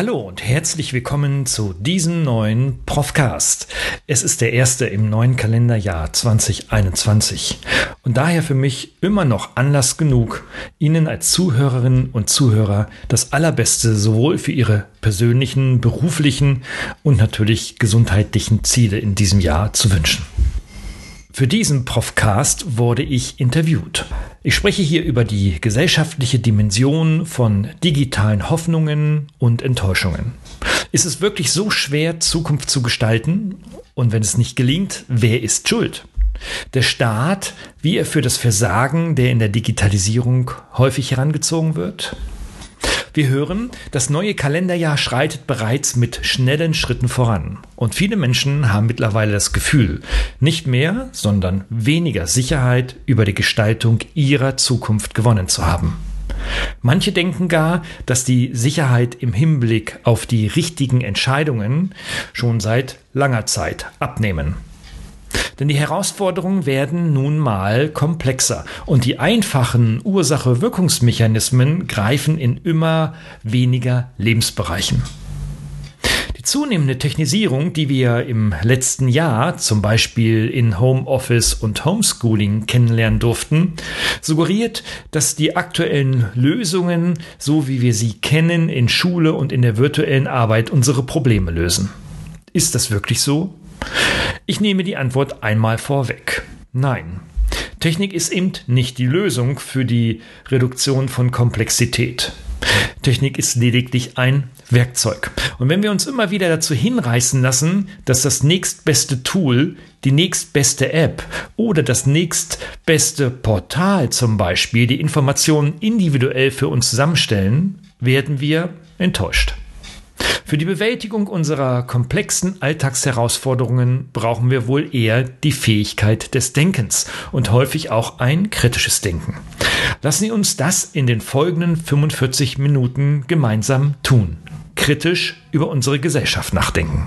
Hallo und herzlich willkommen zu diesem neuen Profcast. Es ist der erste im neuen Kalenderjahr 2021 und daher für mich immer noch Anlass genug, Ihnen als Zuhörerinnen und Zuhörer das Allerbeste sowohl für Ihre persönlichen, beruflichen und natürlich gesundheitlichen Ziele in diesem Jahr zu wünschen. Für diesen Profcast wurde ich interviewt. Ich spreche hier über die gesellschaftliche Dimension von digitalen Hoffnungen und Enttäuschungen. Ist es wirklich so schwer, Zukunft zu gestalten? Und wenn es nicht gelingt, wer ist schuld? Der Staat, wie er für das Versagen der in der Digitalisierung häufig herangezogen wird? Wir hören, das neue Kalenderjahr schreitet bereits mit schnellen Schritten voran. Und viele Menschen haben mittlerweile das Gefühl, nicht mehr, sondern weniger Sicherheit über die Gestaltung ihrer Zukunft gewonnen zu haben. Manche denken gar, dass die Sicherheit im Hinblick auf die richtigen Entscheidungen schon seit langer Zeit abnehmen. Denn die Herausforderungen werden nun mal komplexer und die einfachen Ursache-Wirkungsmechanismen greifen in immer weniger Lebensbereichen. Die zunehmende Technisierung, die wir im letzten Jahr zum Beispiel in Homeoffice und Homeschooling kennenlernen durften, suggeriert, dass die aktuellen Lösungen, so wie wir sie kennen, in Schule und in der virtuellen Arbeit unsere Probleme lösen. Ist das wirklich so? Ich nehme die Antwort einmal vorweg. Nein. Technik ist eben nicht die Lösung für die Reduktion von Komplexität. Technik ist lediglich ein Werkzeug. Und wenn wir uns immer wieder dazu hinreißen lassen, dass das nächstbeste Tool, die nächstbeste App oder das nächstbeste Portal zum Beispiel die Informationen individuell für uns zusammenstellen, werden wir enttäuscht. Für die Bewältigung unserer komplexen Alltagsherausforderungen brauchen wir wohl eher die Fähigkeit des Denkens und häufig auch ein kritisches Denken. Lassen Sie uns das in den folgenden 45 Minuten gemeinsam tun. Kritisch über unsere Gesellschaft nachdenken.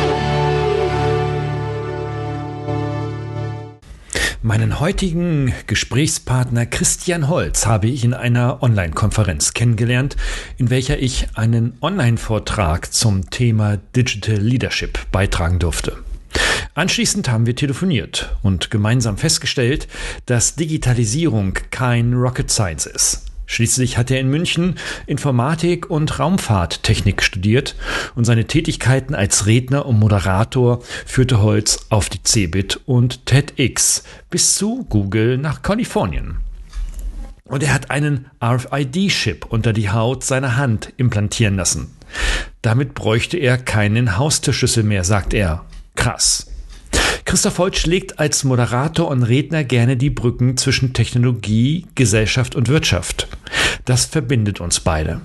Meinen heutigen Gesprächspartner Christian Holz habe ich in einer Online-Konferenz kennengelernt, in welcher ich einen Online-Vortrag zum Thema Digital Leadership beitragen durfte. Anschließend haben wir telefoniert und gemeinsam festgestellt, dass Digitalisierung kein Rocket Science ist. Schließlich hat er in München Informatik und Raumfahrttechnik studiert und seine Tätigkeiten als Redner und Moderator führte Holz auf die Cebit und TEDx bis zu Google nach Kalifornien. Und er hat einen RFID-Chip unter die Haut seiner Hand implantieren lassen. Damit bräuchte er keinen Haustürschlüssel mehr, sagt er. Krass. Christoph Holz schlägt als Moderator und Redner gerne die Brücken zwischen Technologie, Gesellschaft und Wirtschaft. Das verbindet uns beide.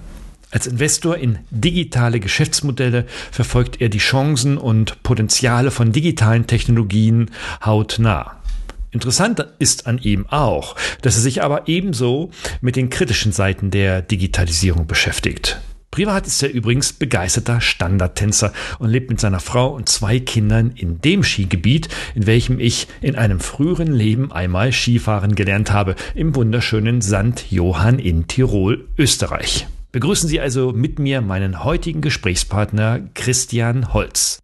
Als Investor in digitale Geschäftsmodelle verfolgt er die Chancen und Potenziale von digitalen Technologien hautnah. Interessant ist an ihm auch, dass er sich aber ebenso mit den kritischen Seiten der Digitalisierung beschäftigt. Privat ist er übrigens begeisterter Standardtänzer und lebt mit seiner Frau und zwei Kindern in dem Skigebiet, in welchem ich in einem früheren Leben einmal Skifahren gelernt habe, im wunderschönen St. Johann in Tirol, Österreich. Begrüßen Sie also mit mir meinen heutigen Gesprächspartner Christian Holz.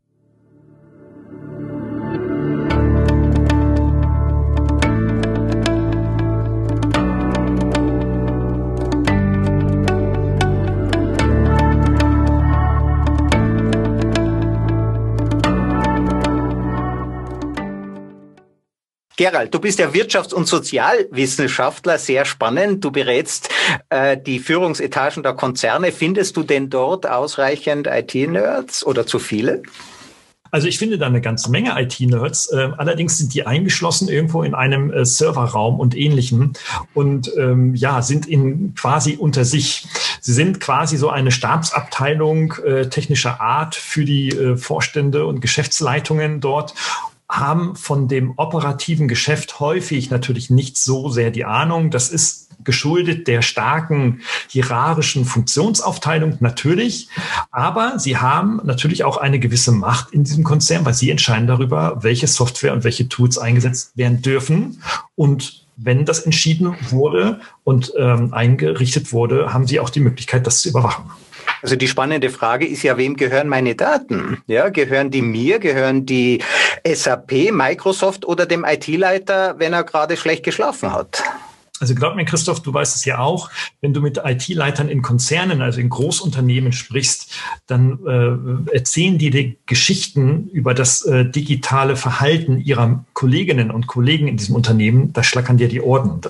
Gerald, du bist ja Wirtschafts- und Sozialwissenschaftler, sehr spannend. Du berätst äh, die Führungsetagen der Konzerne. Findest du denn dort ausreichend IT-Nerds oder zu viele? Also ich finde da eine ganze Menge IT-Nerds. Äh, allerdings sind die eingeschlossen irgendwo in einem äh, Serverraum und ähnlichem und ähm, ja, sind in quasi unter sich. Sie sind quasi so eine Stabsabteilung äh, technischer Art für die äh, Vorstände und Geschäftsleitungen dort haben von dem operativen Geschäft häufig natürlich nicht so sehr die Ahnung. Das ist geschuldet der starken hierarchischen Funktionsaufteilung natürlich. Aber sie haben natürlich auch eine gewisse Macht in diesem Konzern, weil sie entscheiden darüber, welche Software und welche Tools eingesetzt werden dürfen. Und wenn das entschieden wurde und ähm, eingerichtet wurde, haben sie auch die Möglichkeit, das zu überwachen. Also die spannende Frage ist ja, wem gehören meine Daten? Ja, gehören die mir, gehören die SAP, Microsoft oder dem IT-Leiter, wenn er gerade schlecht geschlafen hat? Also glaub mir, Christoph, du weißt es ja auch, wenn du mit IT-Leitern in Konzernen, also in Großunternehmen sprichst, dann äh, erzählen die dir Geschichten über das äh, digitale Verhalten ihrer Kolleginnen und Kollegen in diesem Unternehmen. Da schlackern dir die Ohren.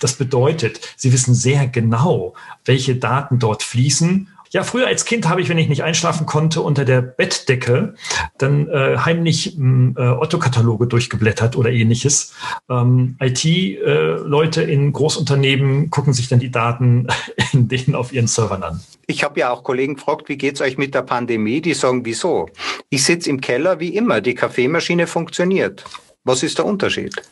Das bedeutet, sie wissen sehr genau, welche Daten dort fließen ja, früher als Kind habe ich, wenn ich nicht einschlafen konnte, unter der Bettdecke dann äh, heimlich hm, äh, Otto-Kataloge durchgeblättert oder ähnliches. Ähm, IT-Leute äh, in Großunternehmen gucken sich dann die Daten in denen auf ihren Servern an. Ich habe ja auch Kollegen gefragt, wie geht's euch mit der Pandemie? Die sagen, wieso? Ich sitze im Keller wie immer, die Kaffeemaschine funktioniert. Was ist der Unterschied?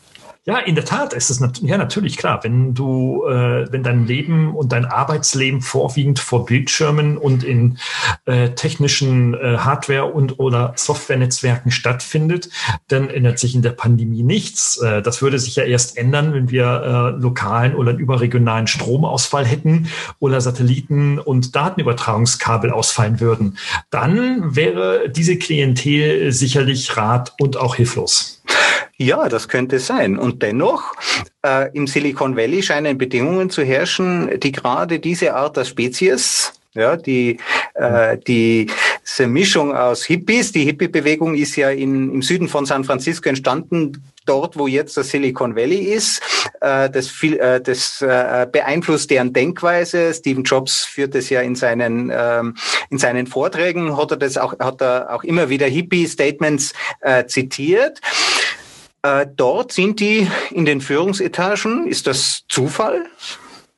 Ja, in der Tat ist es nat ja natürlich klar, wenn du, äh, wenn dein Leben und dein Arbeitsleben vorwiegend vor Bildschirmen und in äh, technischen äh, Hardware und oder Softwarenetzwerken stattfindet, dann ändert sich in der Pandemie nichts. Äh, das würde sich ja erst ändern, wenn wir äh, lokalen oder überregionalen Stromausfall hätten oder Satelliten und Datenübertragungskabel ausfallen würden. Dann wäre diese Klientel sicherlich rat und auch hilflos. Ja, das könnte sein. Und dennoch, äh, im Silicon Valley scheinen Bedingungen zu herrschen, die gerade diese Art der Spezies ja, die, äh, die diese Mischung aus Hippies, die Hippie-Bewegung ist ja in, im Süden von San Francisco entstanden, dort, wo jetzt das Silicon Valley ist. Äh, das, viel, äh, das äh, beeinflusst deren Denkweise. Stephen Jobs führt es ja in seinen, ähm, in seinen Vorträgen, hat er das auch, hat er auch immer wieder Hippie-Statements äh, zitiert. Äh, dort sind die in den Führungsetagen. Ist das Zufall?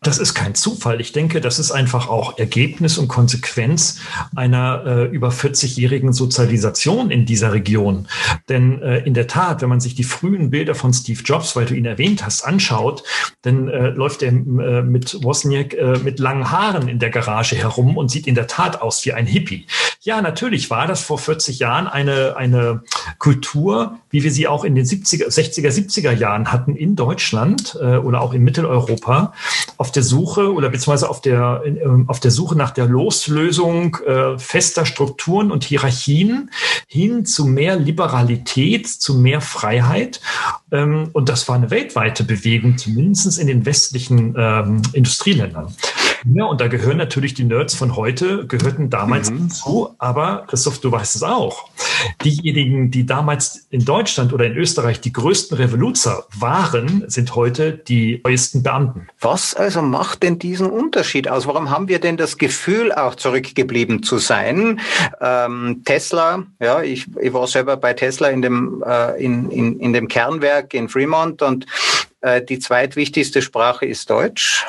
Das ist kein Zufall. Ich denke, das ist einfach auch Ergebnis und Konsequenz einer äh, über 40-jährigen Sozialisation in dieser Region. Denn äh, in der Tat, wenn man sich die frühen Bilder von Steve Jobs, weil du ihn erwähnt hast, anschaut, dann äh, läuft er äh, mit Wozniak äh, mit langen Haaren in der Garage herum und sieht in der Tat aus wie ein Hippie. Ja, natürlich war das vor 40 Jahren eine, eine Kultur, wie wir sie auch in den 70er, 60er, 70er Jahren hatten in Deutschland äh, oder auch in Mitteleuropa auf der Suche oder beziehungsweise auf der, ähm, auf der Suche nach der Loslösung äh, fester Strukturen und Hierarchien hin zu mehr Liberalität, zu mehr Freiheit. Ähm, und das war eine weltweite Bewegung, zumindest in den westlichen ähm, Industrieländern. Ja, und da gehören natürlich die Nerds von heute, gehörten damals mhm. dazu, aber Christoph, du weißt es auch. Diejenigen, die damals in Deutschland oder in Österreich die größten Revoluzer waren, sind heute die neuesten Beamten. Was also macht denn diesen Unterschied aus? Warum haben wir denn das Gefühl, auch zurückgeblieben zu sein? Ähm, Tesla, ja, ich, ich war selber bei Tesla in dem, äh, in, in, in dem Kernwerk in Fremont und die zweitwichtigste Sprache ist Deutsch.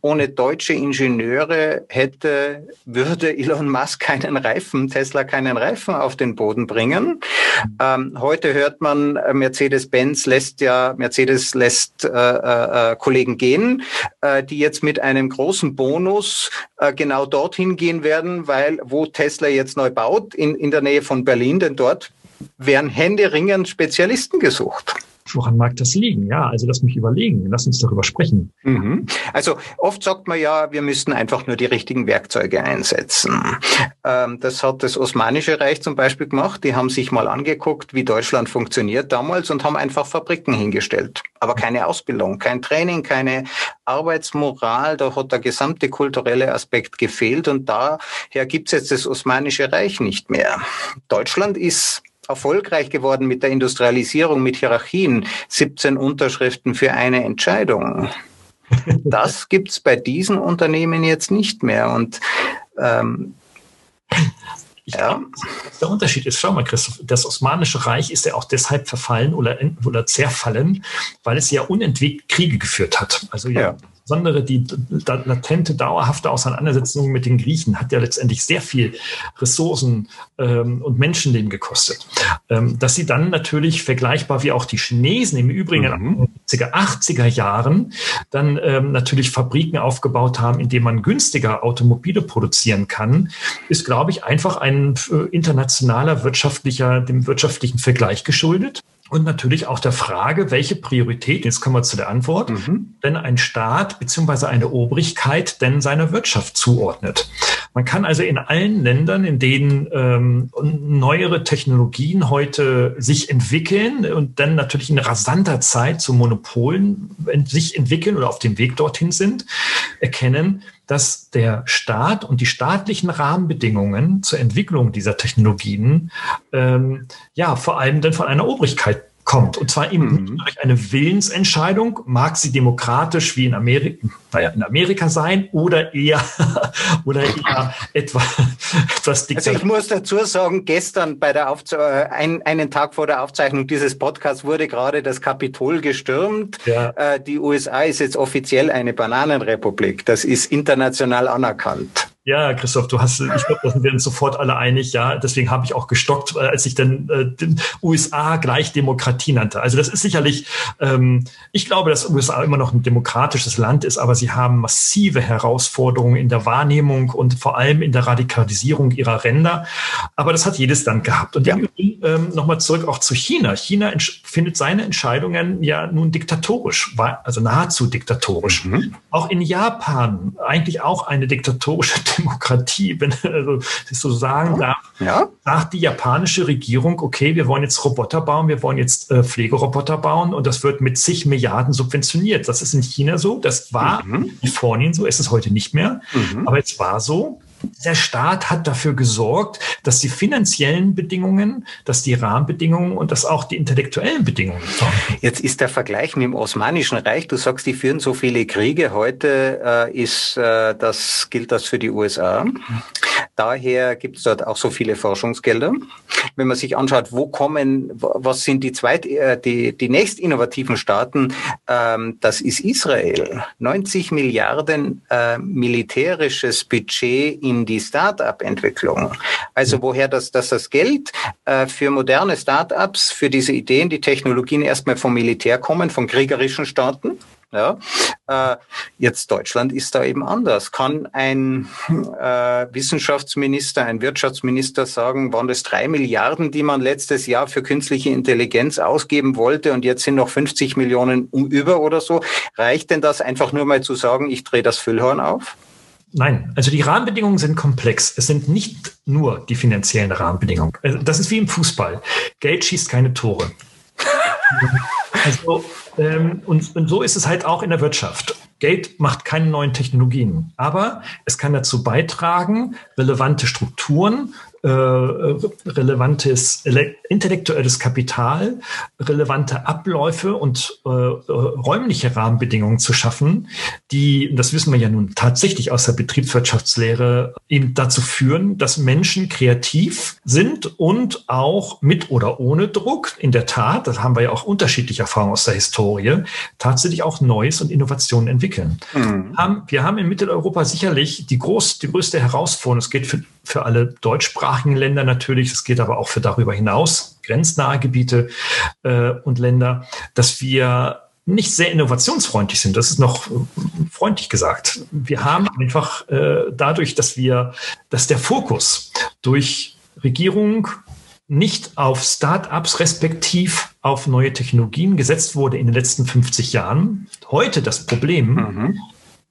Ohne deutsche Ingenieure hätte, würde Elon Musk keinen Reifen, Tesla keinen Reifen auf den Boden bringen. Ähm, heute hört man, äh, Mercedes-Benz lässt ja, Mercedes lässt äh, äh, Kollegen gehen, äh, die jetzt mit einem großen Bonus äh, genau dorthin gehen werden, weil wo Tesla jetzt neu baut, in, in der Nähe von Berlin, denn dort werden händeringend Spezialisten gesucht. Woran mag das liegen? Ja, also lass mich überlegen. Lass uns darüber sprechen. Mhm. Also oft sagt man ja, wir müssten einfach nur die richtigen Werkzeuge einsetzen. Ähm, das hat das Osmanische Reich zum Beispiel gemacht. Die haben sich mal angeguckt, wie Deutschland funktioniert damals und haben einfach Fabriken hingestellt. Aber keine Ausbildung, kein Training, keine Arbeitsmoral. Da hat der gesamte kulturelle Aspekt gefehlt und daher gibt es jetzt das Osmanische Reich nicht mehr. Deutschland ist erfolgreich geworden mit der Industrialisierung, mit Hierarchien. 17 Unterschriften für eine Entscheidung. Das gibt's bei diesen Unternehmen jetzt nicht mehr. Und ähm, ja. der Unterschied ist, schau mal, Christoph, das Osmanische Reich ist ja auch deshalb verfallen oder, oder zerfallen, weil es ja unentwegt Kriege geführt hat. Also ja, ja insbesondere die latente, dauerhafte Auseinandersetzung mit den Griechen hat ja letztendlich sehr viel Ressourcen ähm, und Menschenleben gekostet. Ähm, dass sie dann natürlich vergleichbar wie auch die Chinesen im Übrigen mhm. in den 70er, 80er Jahren dann ähm, natürlich Fabriken aufgebaut haben, in denen man günstiger Automobile produzieren kann, ist, glaube ich, einfach ein äh, internationaler wirtschaftlicher, dem wirtschaftlichen Vergleich geschuldet und natürlich auch der Frage, welche Priorität, jetzt kommen wir zu der Antwort, mhm. denn ein Staat beziehungsweise eine Obrigkeit denn seiner Wirtschaft zuordnet. Man kann also in allen Ländern, in denen ähm, neuere Technologien heute sich entwickeln und dann natürlich in rasanter Zeit zu Monopolen sich entwickeln oder auf dem Weg dorthin sind, erkennen, dass der Staat und die staatlichen Rahmenbedingungen zur Entwicklung dieser Technologien ähm, ja vor allem dann von einer Obrigkeit kommt. Und zwar eben mhm. durch eine Willensentscheidung, mag sie demokratisch wie in Amerika, naja, in Amerika sein oder eher, oder eher etwa, etwas diktatorisch. Also ich muss dazu sagen, gestern bei der Aufze äh, ein, einen Tag vor der Aufzeichnung dieses Podcasts wurde gerade das Kapitol gestürmt. Ja. Äh, die USA ist jetzt offiziell eine Bananenrepublik. Das ist international anerkannt. Ja, Christoph, du hast, ich glaube, da sind wir uns sofort alle einig, ja. Deswegen habe ich auch gestockt, äh, als ich dann äh, den USA gleich Demokratie nannte. Also das ist sicherlich, ähm, ich glaube, dass USA immer noch ein demokratisches Land ist, aber sie haben massive Herausforderungen in der Wahrnehmung und vor allem in der Radikalisierung ihrer Ränder. Aber das hat jedes Land gehabt. Und ja. ähm, nochmal zurück auch zu China. China findet seine Entscheidungen ja nun diktatorisch, also nahezu diktatorisch. Mhm. Auch in Japan eigentlich auch eine diktatorische Demokratie, wenn also das so sagen darf, ja. sagt die japanische Regierung, okay, wir wollen jetzt Roboter bauen, wir wollen jetzt äh, Pflegeroboter bauen und das wird mit zig Milliarden subventioniert. Das ist in China so, das war mhm. in Kalifornien so, ist es heute nicht mehr, mhm. aber es war so der Staat hat dafür gesorgt, dass die finanziellen Bedingungen, dass die Rahmenbedingungen und dass auch die intellektuellen Bedingungen. Jetzt ist der Vergleich mit dem Osmanischen Reich. Du sagst, die führen so viele Kriege. Heute äh, ist äh, das gilt das für die USA. Daher gibt es dort auch so viele Forschungsgelder. Wenn man sich anschaut, wo kommen, was sind die zweit, äh, die die nächst innovativen Staaten, ähm, das ist Israel. 90 Milliarden äh, militärisches Budget in die Start-up-Entwicklung. Also woher das, dass das Geld äh, für moderne Start-ups, für diese Ideen, die Technologien erstmal vom Militär kommen, von kriegerischen Staaten. Ja, äh, jetzt Deutschland ist da eben anders. Kann ein äh, Wissenschaftsminister, ein Wirtschaftsminister sagen, waren das drei Milliarden, die man letztes Jahr für künstliche Intelligenz ausgeben wollte und jetzt sind noch 50 Millionen über oder so? Reicht denn das einfach nur mal zu sagen, ich drehe das Füllhorn auf? Nein, also die Rahmenbedingungen sind komplex. Es sind nicht nur die finanziellen Rahmenbedingungen. Also das ist wie im Fußball. Geld schießt keine Tore. also, ähm, und, und so ist es halt auch in der Wirtschaft. Geld macht keine neuen Technologien, aber es kann dazu beitragen, relevante Strukturen äh, relevantes intellektuelles Kapital, relevante Abläufe und äh, äh, räumliche Rahmenbedingungen zu schaffen, die, das wissen wir ja nun tatsächlich aus der Betriebswirtschaftslehre, eben dazu führen, dass Menschen kreativ sind und auch mit oder ohne Druck, in der Tat, das haben wir ja auch unterschiedliche Erfahrungen aus der Historie, tatsächlich auch Neues und Innovationen entwickeln. Mhm. wir haben in Mitteleuropa sicherlich die, groß, die größte Herausforderung, es geht für, für alle Deutschsprachigen, deutschsprachigen Länder natürlich, es geht aber auch für darüber hinaus, grenznahe Gebiete äh, und Länder, dass wir nicht sehr innovationsfreundlich sind. Das ist noch äh, freundlich gesagt. Wir haben einfach äh, dadurch, dass wir, dass der Fokus durch Regierung nicht auf Start-ups respektiv auf neue Technologien gesetzt wurde in den letzten 50 Jahren. Heute das Problem, mhm.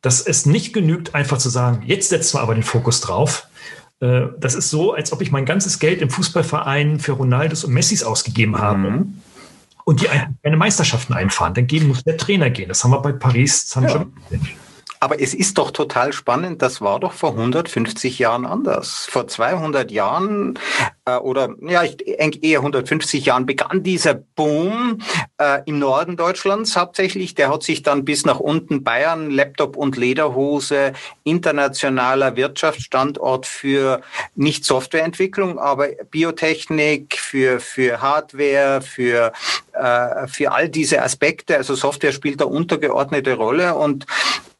dass es nicht genügt, einfach zu sagen, jetzt setzen wir aber den Fokus drauf, das ist so, als ob ich mein ganzes Geld im Fußballverein für Ronaldos und Messis ausgegeben habe. Mhm. Und die keine Meisterschaften einfahren. Dann gehen muss der Trainer gehen. Das haben wir bei Paris Saint-Germain. Ja. Aber es ist doch total spannend, das war doch vor 150 Jahren anders. Vor 200 Jahren äh, oder ja, ich denke eher 150 Jahren begann dieser Boom äh, im Norden Deutschlands hauptsächlich. Der hat sich dann bis nach unten Bayern, Laptop und Lederhose, internationaler Wirtschaftsstandort für nicht Softwareentwicklung, aber Biotechnik, für, für Hardware, für, äh, für all diese Aspekte. Also Software spielt da untergeordnete Rolle und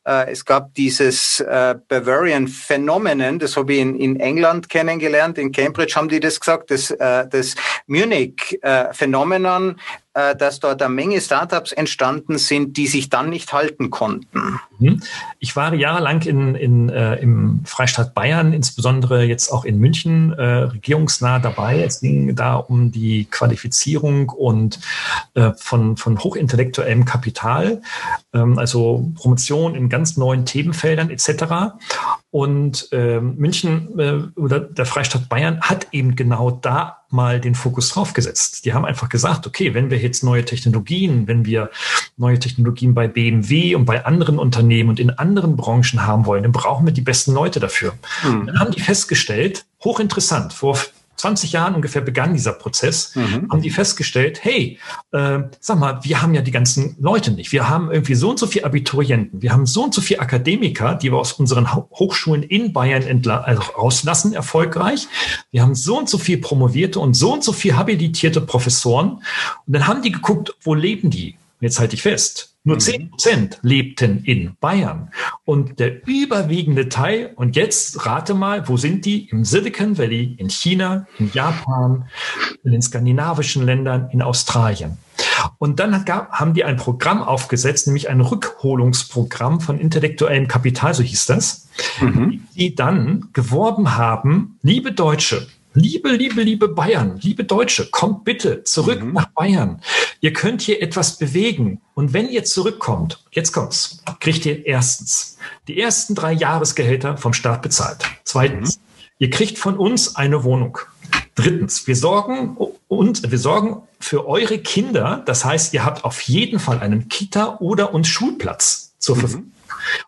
es gab dieses äh, Bavarian Phenomenon, das habe ich in, in England kennengelernt, in Cambridge haben die das gesagt, das, äh, das Munich äh, Phenomenon, äh, dass dort eine Menge Startups entstanden sind, die sich dann nicht halten konnten. Mhm. Ich war jahrelang in, in, äh, im Freistaat Bayern, insbesondere jetzt auch in München, äh, regierungsnah dabei. Es ging da um die Qualifizierung und äh, von, von hochintellektuellem Kapital, ähm, also Promotion in ganz neuen Themenfeldern etc. Und äh, München äh, oder der Freistaat Bayern hat eben genau da mal den Fokus drauf gesetzt. Die haben einfach gesagt, okay, wenn wir jetzt neue Technologien, wenn wir neue Technologien bei BMW und bei anderen Unternehmen und in anderen Branchen haben wollen, dann brauchen wir die besten Leute dafür. Mhm. Dann haben die festgestellt, hochinteressant, vor 20 Jahren ungefähr begann dieser Prozess, mhm. haben die festgestellt, hey, äh, sag mal, wir haben ja die ganzen Leute nicht. Wir haben irgendwie so und so viele Abiturienten, wir haben so und so viele Akademiker, die wir aus unseren Hochschulen in Bayern also rauslassen, erfolgreich. Wir haben so und so viel promovierte und so und so viel habilitierte Professoren. Und dann haben die geguckt, wo leben die? Jetzt halte ich fest. Nur mhm. zehn Prozent lebten in Bayern. Und der überwiegende Teil, und jetzt rate mal, wo sind die? Im Silicon Valley, in China, in Japan, in den skandinavischen Ländern, in Australien. Und dann gab, haben die ein Programm aufgesetzt, nämlich ein Rückholungsprogramm von intellektuellem Kapital, so hieß das, mhm. die dann geworben haben, liebe Deutsche, Liebe, liebe, liebe Bayern, liebe Deutsche, kommt bitte zurück mhm. nach Bayern. Ihr könnt hier etwas bewegen. Und wenn ihr zurückkommt, jetzt kommt's, kriegt ihr erstens die ersten drei Jahresgehälter vom Staat bezahlt. Zweitens, mhm. ihr kriegt von uns eine Wohnung. Drittens, wir sorgen und wir sorgen für eure Kinder. Das heißt, ihr habt auf jeden Fall einen Kita- oder und Schulplatz zur mhm.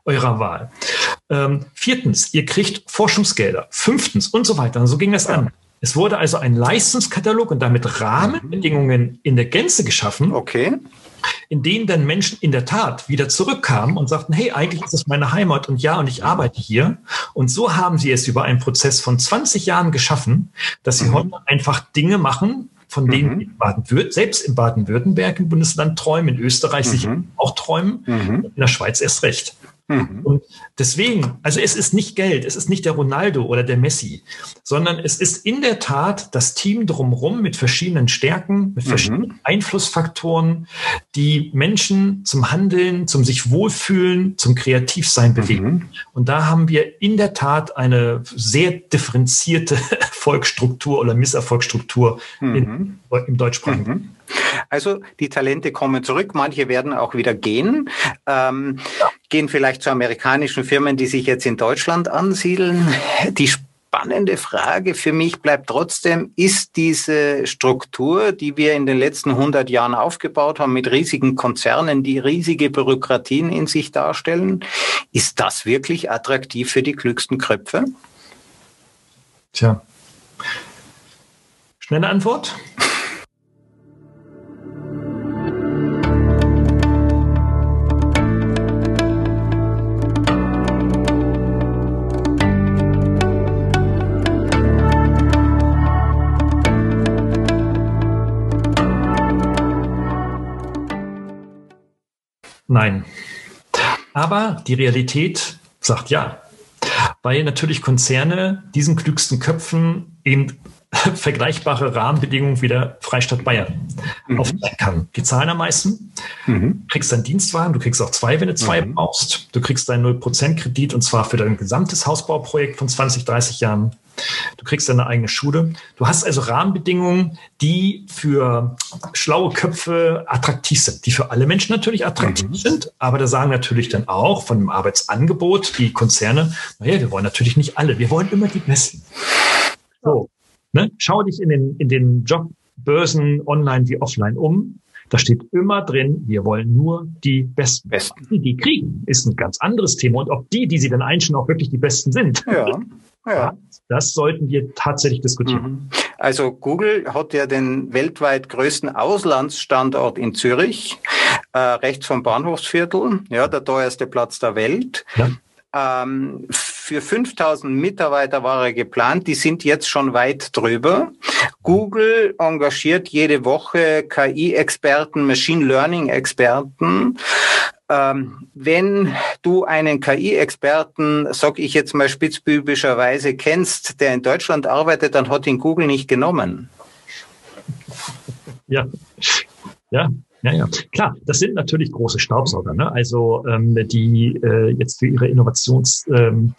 Eurer Wahl. Ähm, viertens, ihr kriegt Forschungsgelder. Fünftens und so weiter. Und so ging das ja. an. Es wurde also ein Leistungskatalog und damit Rahmenbedingungen in der Gänze geschaffen. Okay. In denen dann Menschen in der Tat wieder zurückkamen und sagten, hey, eigentlich ist das meine Heimat und ja, und ich arbeite hier. Und so haben sie es über einen Prozess von 20 Jahren geschaffen, dass sie mhm. heute einfach Dinge machen, von denen mhm. Baden selbst in Baden-Württemberg im Bundesland träumen, in Österreich mhm. sicher auch träumen, mhm. in der Schweiz erst recht. Mhm. Und deswegen, also es ist nicht Geld, es ist nicht der Ronaldo oder der Messi, sondern es ist in der Tat das Team drumherum mit verschiedenen Stärken, mit verschiedenen mhm. Einflussfaktoren, die Menschen zum Handeln, zum sich wohlfühlen, zum Kreativsein bewegen. Mhm. Und da haben wir in der Tat eine sehr differenzierte Erfolgsstruktur oder Misserfolgsstruktur in, mhm. im deutschsprachigen. Also die Talente kommen zurück, manche werden auch wieder gehen, ähm, ja. gehen vielleicht zu amerikanischen Firmen, die sich jetzt in Deutschland ansiedeln. Die spannende Frage für mich bleibt trotzdem, ist diese Struktur, die wir in den letzten 100 Jahren aufgebaut haben, mit riesigen Konzernen, die riesige Bürokratien in sich darstellen, ist das wirklich attraktiv für die klügsten Köpfe? Tja. Schnelle Antwort? Nein. Aber die Realität sagt ja. Weil natürlich Konzerne diesen klügsten Köpfen eben vergleichbare Rahmenbedingungen wie der Freistaat Bayern mhm. aufzeigen kann. Die zahlen am meisten. Mhm. Du kriegst deinen Dienstwagen, du kriegst auch zwei, wenn du zwei mhm. brauchst. Du kriegst deinen 0% Kredit und zwar für dein gesamtes Hausbauprojekt von 20, 30 Jahren. Du kriegst deine eigene Schule. Du hast also Rahmenbedingungen, die für schlaue Köpfe attraktiv sind, die für alle Menschen natürlich attraktiv mhm. sind. Aber da sagen natürlich dann auch von dem Arbeitsangebot die Konzerne, naja, wir wollen natürlich nicht alle, wir wollen immer die Besten. So, ne? Schau dich in den, in den Jobbörsen online wie offline um. Da steht immer drin, wir wollen nur die Besten. Besten. Die, die kriegen, ist ein ganz anderes Thema. Und ob die, die sie dann einstellen, auch wirklich die Besten sind. Ja. Ja. Das sollten wir tatsächlich diskutieren. Mhm. Also Google hat ja den weltweit größten Auslandsstandort in Zürich, äh, rechts vom Bahnhofsviertel, ja, der teuerste Platz der Welt. Ja. Ähm, für 5000 Mitarbeiter war er geplant, die sind jetzt schon weit drüber. Google engagiert jede Woche KI-Experten, Machine Learning-Experten Ähm, wenn du einen KI-Experten, sag ich jetzt mal spitzbübischerweise, kennst, der in Deutschland arbeitet, dann hat ihn Google nicht genommen. Ja, ja, ja, ja, klar, das sind natürlich große Staubsauger, ne? also ähm, die äh, jetzt für ihre Innovationszentren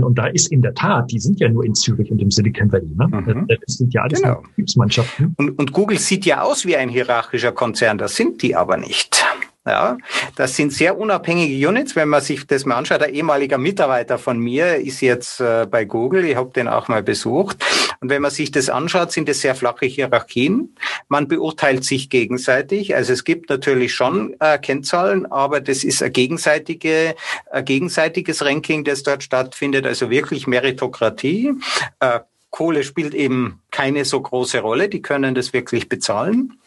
ähm, und da ist in der Tat, die sind ja nur in Zürich und im Silicon Valley, ne? Mhm. Das sind ja alles genau. Betriebsmannschaften. Und, und Google sieht ja aus wie ein hierarchischer Konzern, das sind die aber nicht. Ja, das sind sehr unabhängige Units, wenn man sich das mal anschaut. Ein ehemaliger Mitarbeiter von mir ist jetzt äh, bei Google. Ich habe den auch mal besucht. Und wenn man sich das anschaut, sind es sehr flache Hierarchien. Man beurteilt sich gegenseitig. Also es gibt natürlich schon äh, Kennzahlen, aber das ist ein, gegenseitige, ein gegenseitiges Ranking, das dort stattfindet. Also wirklich Meritokratie. Äh, Kohle spielt eben keine so große Rolle. Die können das wirklich bezahlen.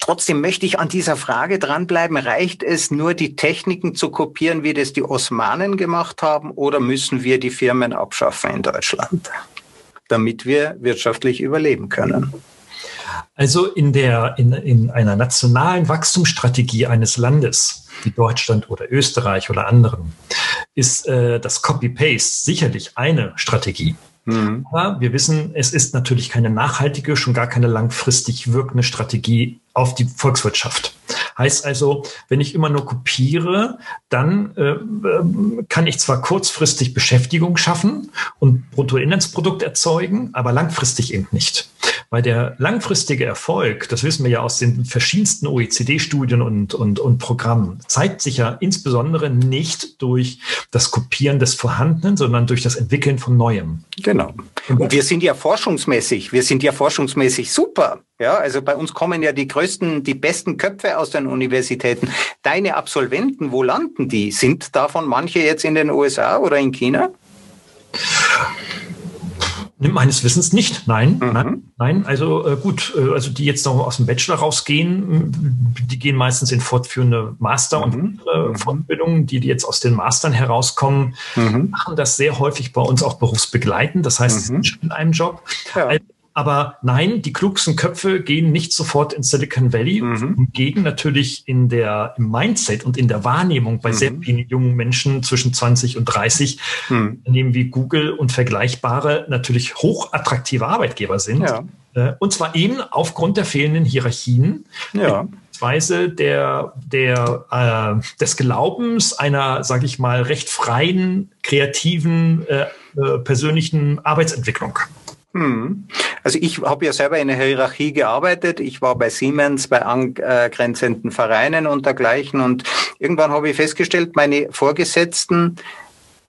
Trotzdem möchte ich an dieser Frage dranbleiben. Reicht es nur, die Techniken zu kopieren, wie das die Osmanen gemacht haben, oder müssen wir die Firmen abschaffen in Deutschland, damit wir wirtschaftlich überleben können? Also in, der, in, in einer nationalen Wachstumsstrategie eines Landes, wie Deutschland oder Österreich oder anderen, ist äh, das Copy-Paste sicherlich eine Strategie. Mhm. Aber wir wissen, es ist natürlich keine nachhaltige, schon gar keine langfristig wirkende Strategie auf die Volkswirtschaft. Heißt also, wenn ich immer nur kopiere, dann äh, kann ich zwar kurzfristig Beschäftigung schaffen und Bruttoinlandsprodukt erzeugen, aber langfristig eben nicht. Weil der langfristige Erfolg, das wissen wir ja aus den verschiedensten OECD-Studien und, und, und Programmen, zeigt sich ja insbesondere nicht durch das Kopieren des Vorhandenen, sondern durch das Entwickeln von Neuem. Genau. Und wir sind ja forschungsmäßig, wir sind ja forschungsmäßig super. Ja, also bei uns kommen ja die größten, die besten Köpfe aus den Universitäten. Deine Absolventen, wo landen die? Sind davon manche jetzt in den USA oder in China? Meines Wissens nicht. Nein, mhm. nein, nein. Also äh, gut, äh, also die jetzt noch aus dem Bachelor rausgehen, die gehen meistens in fortführende Master- und äh, mhm. Fortbildungen. Die, die jetzt aus den Mastern herauskommen, mhm. machen das sehr häufig bei uns auch berufsbegleitend. Das heißt, sie mhm. sind schon in einem Job. Ja. Also aber nein, die klugsten Köpfe gehen nicht sofort in Silicon Valley, mhm. gehen natürlich in der, im Mindset und in der Wahrnehmung bei mhm. sehr vielen jungen Menschen zwischen 20 und 30, mhm. nehmen wie Google und vergleichbare natürlich hochattraktive Arbeitgeber sind. Ja. Äh, und zwar eben aufgrund der fehlenden Hierarchien. Ja. Weise der, der, äh, des Glaubens einer, sage ich mal, recht freien, kreativen, äh, äh, persönlichen Arbeitsentwicklung. Hm. Also ich habe ja selber in der Hierarchie gearbeitet. Ich war bei Siemens, bei angrenzenden Vereinen und dergleichen. Und irgendwann habe ich festgestellt, meine Vorgesetzten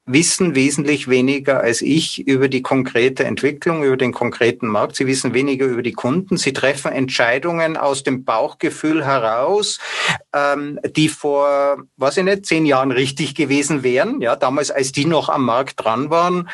wissen wesentlich weniger als ich über die konkrete Entwicklung, über den konkreten Markt. Sie wissen weniger über die Kunden. Sie treffen Entscheidungen aus dem Bauchgefühl heraus, ähm, die vor, weiß ich nicht, zehn Jahren richtig gewesen wären. Ja, damals, als die noch am Markt dran waren.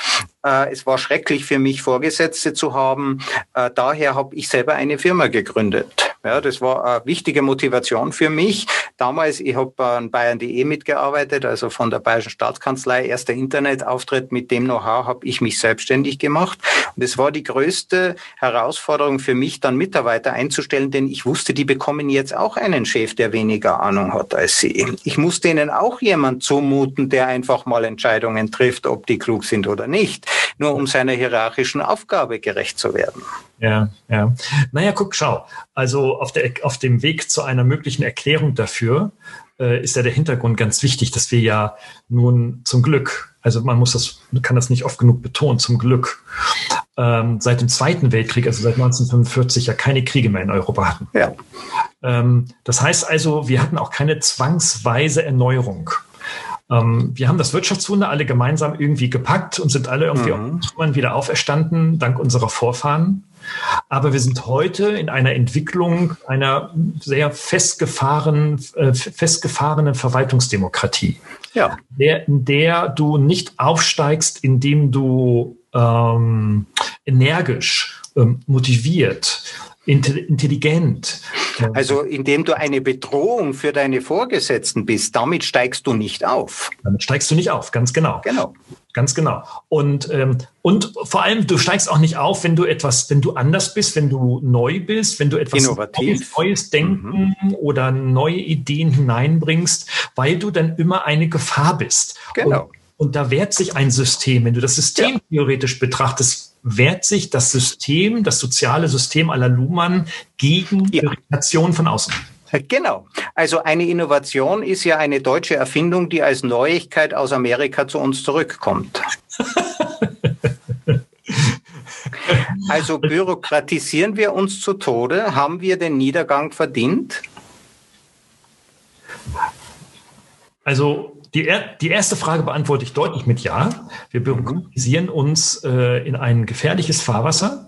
Äh, es war schrecklich für mich, Vorgesetzte zu haben. Äh, daher habe ich selber eine Firma gegründet. Ja, das war eine wichtige Motivation für mich. Damals, ich habe an Bayern.de mitgearbeitet, also von der Bayerischen Staatskanzlei, erster Internetauftritt. Mit dem Know-how habe ich mich selbstständig gemacht. Und es war die größte Herausforderung für mich, dann Mitarbeiter einzustellen, denn ich wusste, die bekommen jetzt auch einen Chef, der weniger Ahnung hat als sie. Ich musste ihnen auch jemand zumuten, der einfach mal Entscheidungen trifft, ob die klug sind oder nicht nur um seiner hierarchischen Aufgabe gerecht zu werden. Ja, ja. Naja, guck, schau. Also auf, der, auf dem Weg zu einer möglichen Erklärung dafür äh, ist ja der Hintergrund ganz wichtig, dass wir ja nun zum Glück, also man muss das, kann das nicht oft genug betonen, zum Glück ähm, seit dem Zweiten Weltkrieg, also seit 1945, ja keine Kriege mehr in Europa hatten. Ja. Ähm, das heißt also, wir hatten auch keine zwangsweise Erneuerung. Ähm, wir haben das Wirtschaftswunder alle gemeinsam irgendwie gepackt und sind alle irgendwie mhm. wieder auferstanden, dank unserer Vorfahren. Aber wir sind heute in einer Entwicklung einer sehr festgefahren, äh, festgefahrenen Verwaltungsdemokratie. Ja. Der, in der du nicht aufsteigst, indem du ähm, energisch, ähm, motiviert, intelligent Also indem du eine Bedrohung für deine Vorgesetzten bist, damit steigst du nicht auf. Damit steigst du nicht auf, ganz genau. Genau. Ganz genau. Und, ähm, und vor allem, du steigst auch nicht auf, wenn du etwas, wenn du anders bist, wenn du neu bist, wenn du etwas Innovativ. Neues, Neues Denken mhm. oder neue Ideen hineinbringst, weil du dann immer eine Gefahr bist. Genau. Und, und da wehrt sich ein System. Wenn du das System ja. theoretisch betrachtest, wehrt sich das System, das soziale System aller Luhmann gegen ja. Irritation von außen. Genau. Also eine Innovation ist ja eine deutsche Erfindung, die als Neuigkeit aus Amerika zu uns zurückkommt. also bürokratisieren wir uns zu Tode? Haben wir den Niedergang verdient? Also die, die erste Frage beantworte ich deutlich mit Ja. Wir bürokratisieren uns äh, in ein gefährliches Fahrwasser.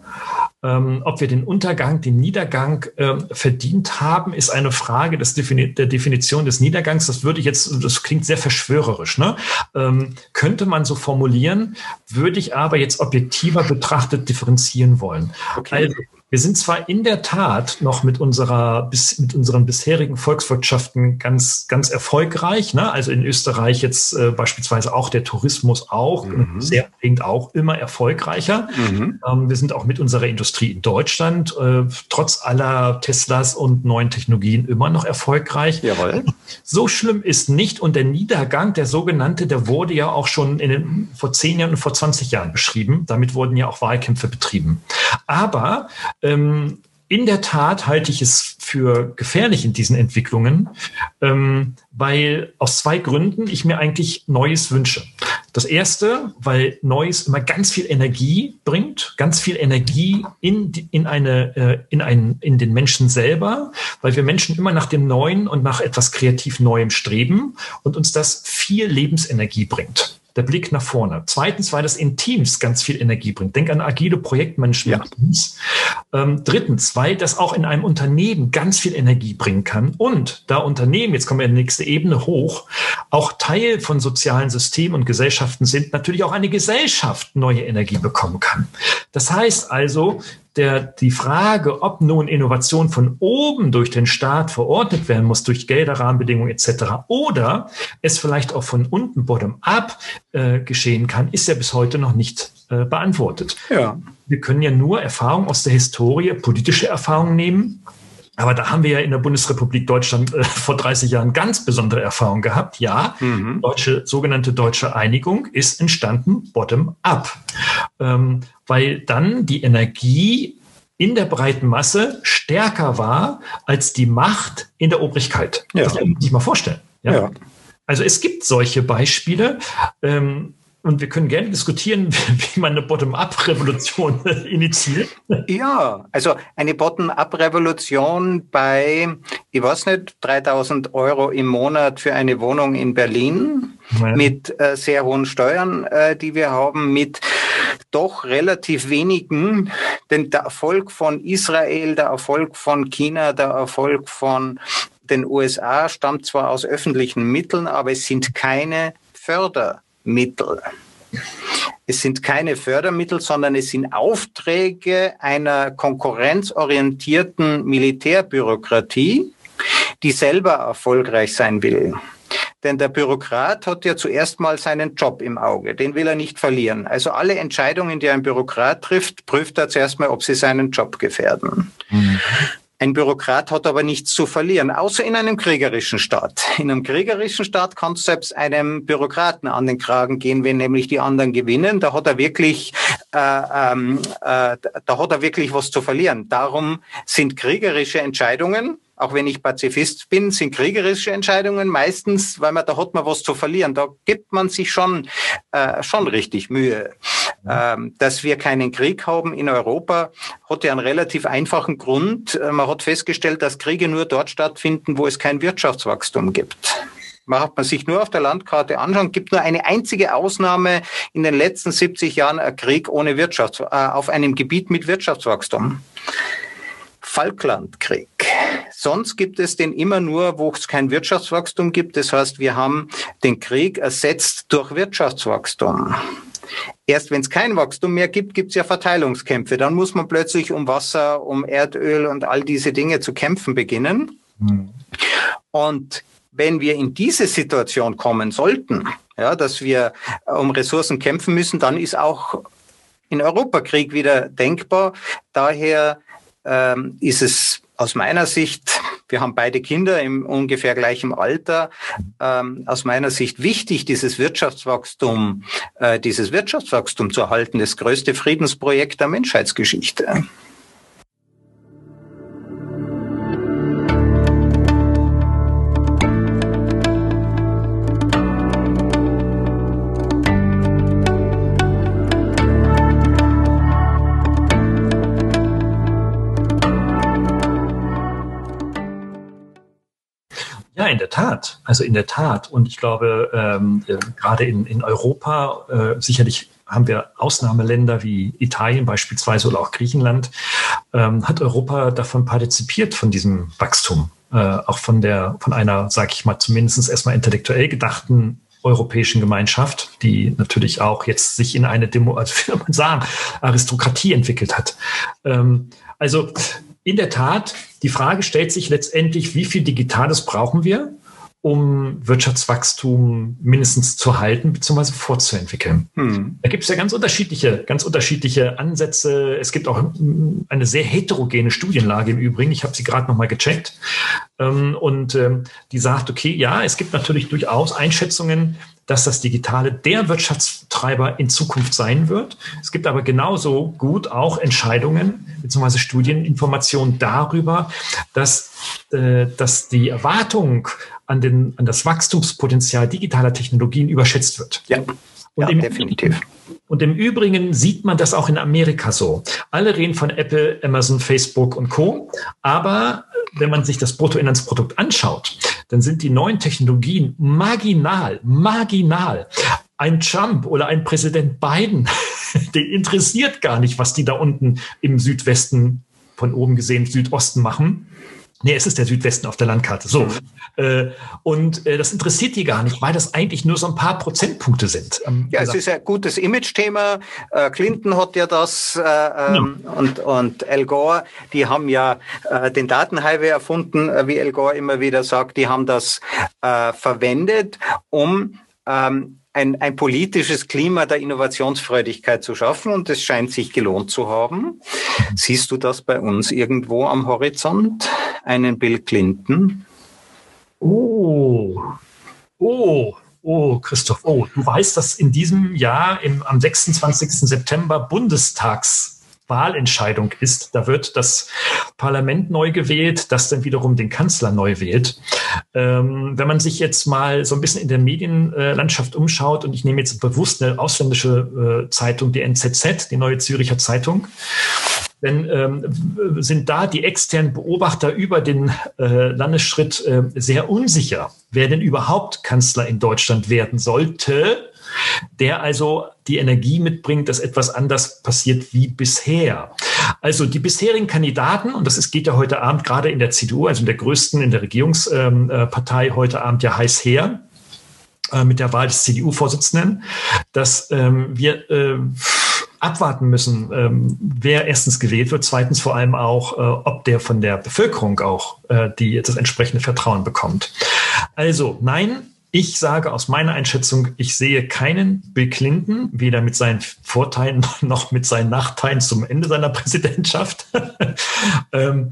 Ähm, ob wir den Untergang, den Niedergang ähm, verdient haben, ist eine Frage des Defini der Definition des Niedergangs. Das würde ich jetzt, das klingt sehr verschwörerisch, ne? Ähm, könnte man so formulieren, würde ich aber jetzt objektiver betrachtet differenzieren wollen. Okay. Also, wir sind zwar in der Tat noch mit unserer, bis, mit unseren bisherigen Volkswirtschaften ganz, ganz erfolgreich. Ne? Also in Österreich jetzt äh, beispielsweise auch der Tourismus auch, mhm. sehr bedingt auch immer erfolgreicher. Mhm. Ähm, wir sind auch mit unserer Industrie in Deutschland äh, trotz aller Teslas und neuen Technologien immer noch erfolgreich. Jawohl. So schlimm ist nicht. Und der Niedergang, der sogenannte, der wurde ja auch schon in den, vor zehn Jahren und vor 20 Jahren beschrieben. Damit wurden ja auch Wahlkämpfe betrieben. Aber ähm, in der Tat halte ich es für gefährlich in diesen Entwicklungen, ähm, weil aus zwei Gründen ich mir eigentlich Neues wünsche. Das erste, weil Neues immer ganz viel Energie bringt, ganz viel Energie in, in eine, äh, in einen, in den Menschen selber, weil wir Menschen immer nach dem Neuen und nach etwas kreativ Neuem streben und uns das viel Lebensenergie bringt der Blick nach vorne. Zweitens, weil das in Teams ganz viel Energie bringt. Denk an agile Projektmanagement-Teams. Ja. Ähm, drittens, weil das auch in einem Unternehmen ganz viel Energie bringen kann. Und da Unternehmen, jetzt kommen wir in die nächste Ebene hoch, auch Teil von sozialen Systemen und Gesellschaften sind, natürlich auch eine Gesellschaft neue Energie bekommen kann. Das heißt also, der, die Frage, ob nun Innovation von oben durch den Staat verordnet werden muss, durch Gelder, Rahmenbedingungen etc., oder es vielleicht auch von unten, bottom-up äh, geschehen kann, ist ja bis heute noch nicht äh, beantwortet. Ja. Wir können ja nur Erfahrungen aus der Historie, politische Erfahrungen nehmen. Aber da haben wir ja in der Bundesrepublik Deutschland äh, vor 30 Jahren ganz besondere Erfahrungen gehabt. Ja, mhm. deutsche, sogenannte deutsche Einigung ist entstanden bottom-up. Ähm, weil dann die Energie in der breiten Masse stärker war als die Macht in der Obrigkeit. Ja. Das muss man sich mal vorstellen. Ja? ja. Also es gibt solche Beispiele. Ähm, und wir können gerne diskutieren, wie man eine Bottom-up-Revolution initiiert. Ja, also eine Bottom-up-Revolution bei, ich weiß nicht, 3000 Euro im Monat für eine Wohnung in Berlin ja. mit äh, sehr hohen Steuern, äh, die wir haben, mit doch relativ wenigen, denn der Erfolg von Israel, der Erfolg von China, der Erfolg von den USA stammt zwar aus öffentlichen Mitteln, aber es sind keine Förder Mittel. Es sind keine Fördermittel, sondern es sind Aufträge einer konkurrenzorientierten Militärbürokratie, die selber erfolgreich sein will. Denn der Bürokrat hat ja zuerst mal seinen Job im Auge. Den will er nicht verlieren. Also alle Entscheidungen, die ein Bürokrat trifft, prüft er zuerst mal, ob sie seinen Job gefährden. Mhm. Ein Bürokrat hat aber nichts zu verlieren, außer in einem kriegerischen Staat. In einem kriegerischen Staat kann es selbst einem Bürokraten an den Kragen gehen, wenn nämlich die anderen gewinnen. Da hat er wirklich, äh, ähm, äh, da hat er wirklich was zu verlieren. Darum sind kriegerische Entscheidungen auch wenn ich Pazifist bin, sind kriegerische Entscheidungen meistens, weil man da hat man was zu verlieren. Da gibt man sich schon äh, schon richtig Mühe. Ähm, dass wir keinen Krieg haben in Europa, hat ja einen relativ einfachen Grund. Äh, man hat festgestellt, dass Kriege nur dort stattfinden, wo es kein Wirtschaftswachstum gibt. Macht man sich nur auf der Landkarte anschauen, gibt nur eine einzige Ausnahme in den letzten 70 Jahren ein Krieg ohne Wirtschaft, äh, auf einem Gebiet mit Wirtschaftswachstum. Falklandkrieg. Sonst gibt es den immer nur, wo es kein Wirtschaftswachstum gibt. Das heißt, wir haben den Krieg ersetzt durch Wirtschaftswachstum. Erst wenn es kein Wachstum mehr gibt, gibt es ja Verteilungskämpfe. Dann muss man plötzlich um Wasser, um Erdöl und all diese Dinge zu kämpfen beginnen. Mhm. Und wenn wir in diese Situation kommen sollten, ja, dass wir um Ressourcen kämpfen müssen, dann ist auch in Europa Krieg wieder denkbar. Daher ähm, ist es aus meiner Sicht, wir haben beide Kinder im ungefähr gleichen Alter, ähm, aus meiner Sicht wichtig, dieses Wirtschaftswachstum, äh, dieses Wirtschaftswachstum zu erhalten, das größte Friedensprojekt der Menschheitsgeschichte. In der Tat. Also in der Tat. Und ich glaube, ähm, äh, gerade in, in Europa, äh, sicherlich haben wir Ausnahmeländer wie Italien beispielsweise oder auch Griechenland, ähm, hat Europa davon partizipiert, von diesem Wachstum. Äh, auch von der, von einer, sag ich mal, zumindest erstmal intellektuell gedachten europäischen Gemeinschaft, die natürlich auch jetzt sich in eine Demo, also soll man sagen, Aristokratie entwickelt hat. Ähm, also in der Tat, die Frage stellt sich letztendlich, wie viel Digitales brauchen wir, um Wirtschaftswachstum mindestens zu halten bzw. fortzuentwickeln. Hm. Da gibt es ja ganz unterschiedliche, ganz unterschiedliche Ansätze. Es gibt auch eine sehr heterogene Studienlage im Übrigen. Ich habe sie gerade nochmal gecheckt. Ähm, und ähm, die sagt, okay, ja, es gibt natürlich durchaus Einschätzungen, dass das Digitale der Wirtschaftstreiber in Zukunft sein wird. Es gibt aber genauso gut auch Entscheidungen bzw. Studieninformationen darüber, dass, äh, dass die Erwartung an, den, an das Wachstumspotenzial digitaler Technologien überschätzt wird. Ja. Und ja, definitiv. Und im Übrigen sieht man das auch in Amerika so. Alle reden von Apple, Amazon, Facebook und Co. Aber wenn man sich das Bruttoinlandsprodukt anschaut, dann sind die neuen Technologien marginal, marginal. Ein Trump oder ein Präsident Biden, den interessiert gar nicht, was die da unten im Südwesten von oben gesehen Südosten machen. Nee, es ist der Südwesten auf der Landkarte. So. Mhm. Äh, und äh, das interessiert die gar nicht, weil das eigentlich nur so ein paar Prozentpunkte sind. Ähm, ja, es ist ein gutes Image-Thema. Äh, Clinton hat ja das äh, ähm, ja. und, und Al Gore, die haben ja äh, den Datenhighway erfunden, wie Al Gore immer wieder sagt, die haben das äh, verwendet, um ähm, ein, ein politisches Klima der Innovationsfreudigkeit zu schaffen und es scheint sich gelohnt zu haben. Siehst du das bei uns irgendwo am Horizont? Einen Bill Clinton? Oh, oh, oh, Christoph, oh, du weißt, dass in diesem Jahr im, am 26. September Bundestags Wahlentscheidung ist. Da wird das Parlament neu gewählt, das dann wiederum den Kanzler neu wählt. Ähm, wenn man sich jetzt mal so ein bisschen in der Medienlandschaft umschaut, und ich nehme jetzt bewusst eine ausländische äh, Zeitung, die NZZ, die Neue Züricher Zeitung, denn ähm, sind da die externen Beobachter über den äh, Landesschritt äh, sehr unsicher, wer denn überhaupt Kanzler in Deutschland werden sollte der also die Energie mitbringt, dass etwas anders passiert wie bisher. Also die bisherigen Kandidaten, und das ist, geht ja heute Abend gerade in der CDU, also in der größten, in der Regierungspartei ähm, äh, heute Abend ja heiß her, äh, mit der Wahl des CDU-Vorsitzenden, dass ähm, wir äh, abwarten müssen, ähm, wer erstens gewählt wird, zweitens vor allem auch, äh, ob der von der Bevölkerung auch äh, die, das entsprechende Vertrauen bekommt. Also nein, ich sage aus meiner Einschätzung, ich sehe keinen Bill Clinton, weder mit seinen Vorteilen noch mit seinen Nachteilen zum Ende seiner Präsidentschaft. ähm,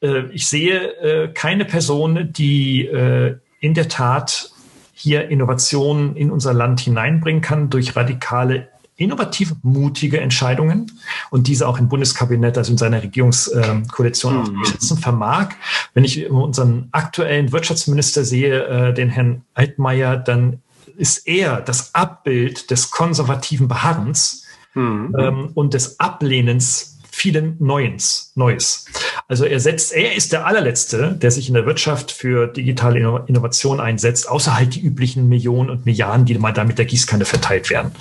äh, ich sehe äh, keine Person, die äh, in der Tat hier Innovationen in unser Land hineinbringen kann durch radikale innovative, mutige Entscheidungen und diese auch im Bundeskabinett, also in seiner Regierungskoalition mhm. umzusetzen vermag. Wenn ich unseren aktuellen Wirtschaftsminister sehe, äh, den Herrn Altmaier, dann ist er das Abbild des konservativen Beharrens mhm. ähm, und des Ablehnens vielen Neuens, Neues. Also er setzt, er ist der allerletzte, der sich in der Wirtschaft für digitale Innovation einsetzt, außer halt die üblichen Millionen und Milliarden, die mal da mit der Gießkanne verteilt werden.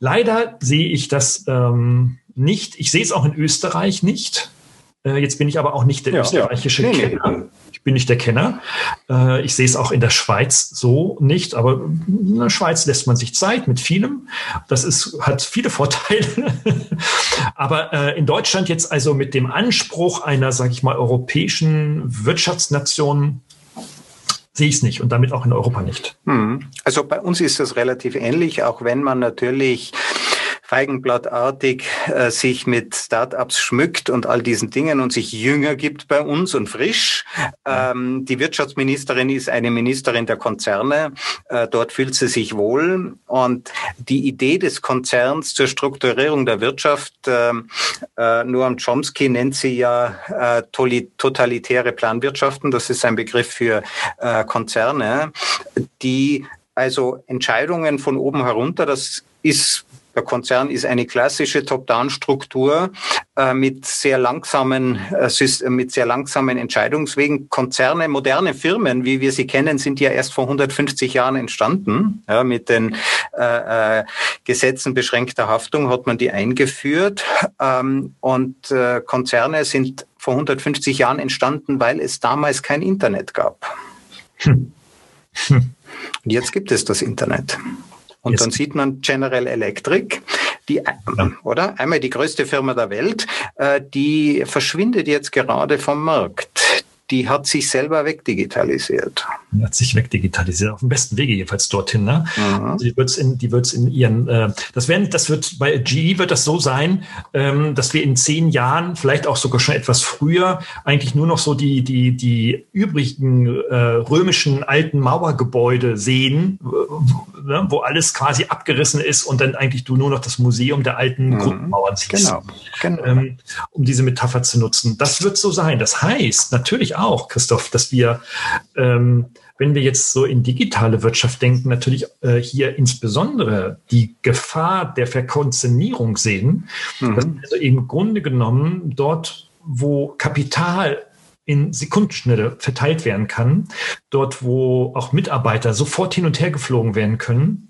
Leider sehe ich das ähm, nicht. Ich sehe es auch in Österreich nicht. Äh, jetzt bin ich aber auch nicht der ja, österreichische ja. nee, Kenner. Nee. Ich bin nicht der Kenner. Äh, ich sehe es auch in der Schweiz so nicht, aber in der Schweiz lässt man sich Zeit mit vielem. Das ist, hat viele Vorteile. aber äh, in Deutschland jetzt also mit dem Anspruch einer, sage ich mal, europäischen Wirtschaftsnation sehe ich es nicht und damit auch in Europa nicht. Hm. Also bei uns ist das relativ ähnlich, auch wenn man natürlich feigenblattartig äh, sich mit Startups schmückt und all diesen Dingen und sich jünger gibt bei uns und frisch. Ähm, die Wirtschaftsministerin ist eine Ministerin der Konzerne. Äh, dort fühlt sie sich wohl. Und die Idee des Konzerns zur Strukturierung der Wirtschaft, ähm, äh, Noam Chomsky nennt sie ja äh, totalitäre Planwirtschaften. Das ist ein Begriff für äh, Konzerne, die also Entscheidungen von oben herunter, das ist der Konzern ist eine klassische Top-Down-Struktur äh, mit sehr langsamen, äh, mit sehr langsamen Entscheidungswegen. Konzerne, moderne Firmen, wie wir sie kennen, sind ja erst vor 150 Jahren entstanden. Ja, mit den äh, äh, Gesetzen beschränkter Haftung hat man die eingeführt. Ähm, und äh, Konzerne sind vor 150 Jahren entstanden, weil es damals kein Internet gab. Hm. Hm. Und jetzt gibt es das Internet. Und dann sieht man General Electric, die, ja. oder? Einmal die größte Firma der Welt, äh, die verschwindet jetzt gerade vom Markt die hat sich selber wegdigitalisiert. Die hat sich wegdigitalisiert, auf dem besten Wege jedenfalls dorthin. Ne? Mhm. Also die wird's in, die wird's in ihren, äh, das werden, das wird bei GE wird das so sein, ähm, dass wir in zehn Jahren, vielleicht auch sogar schon etwas früher, eigentlich nur noch so die die die übrigen äh, römischen alten Mauergebäude sehen, ne, wo alles quasi abgerissen ist und dann eigentlich du nur noch das Museum der alten mhm. Grundmauern siehst. Genau. genau. Ähm, um diese Metapher zu nutzen. Das wird so sein. Das heißt natürlich auch, Christoph, dass wir, ähm, wenn wir jetzt so in digitale Wirtschaft denken, natürlich äh, hier insbesondere die Gefahr der Verkonzernierung sehen, mhm. dass also im Grunde genommen dort, wo Kapital in Sekundenschnelle verteilt werden kann, dort, wo auch Mitarbeiter sofort hin und her geflogen werden können,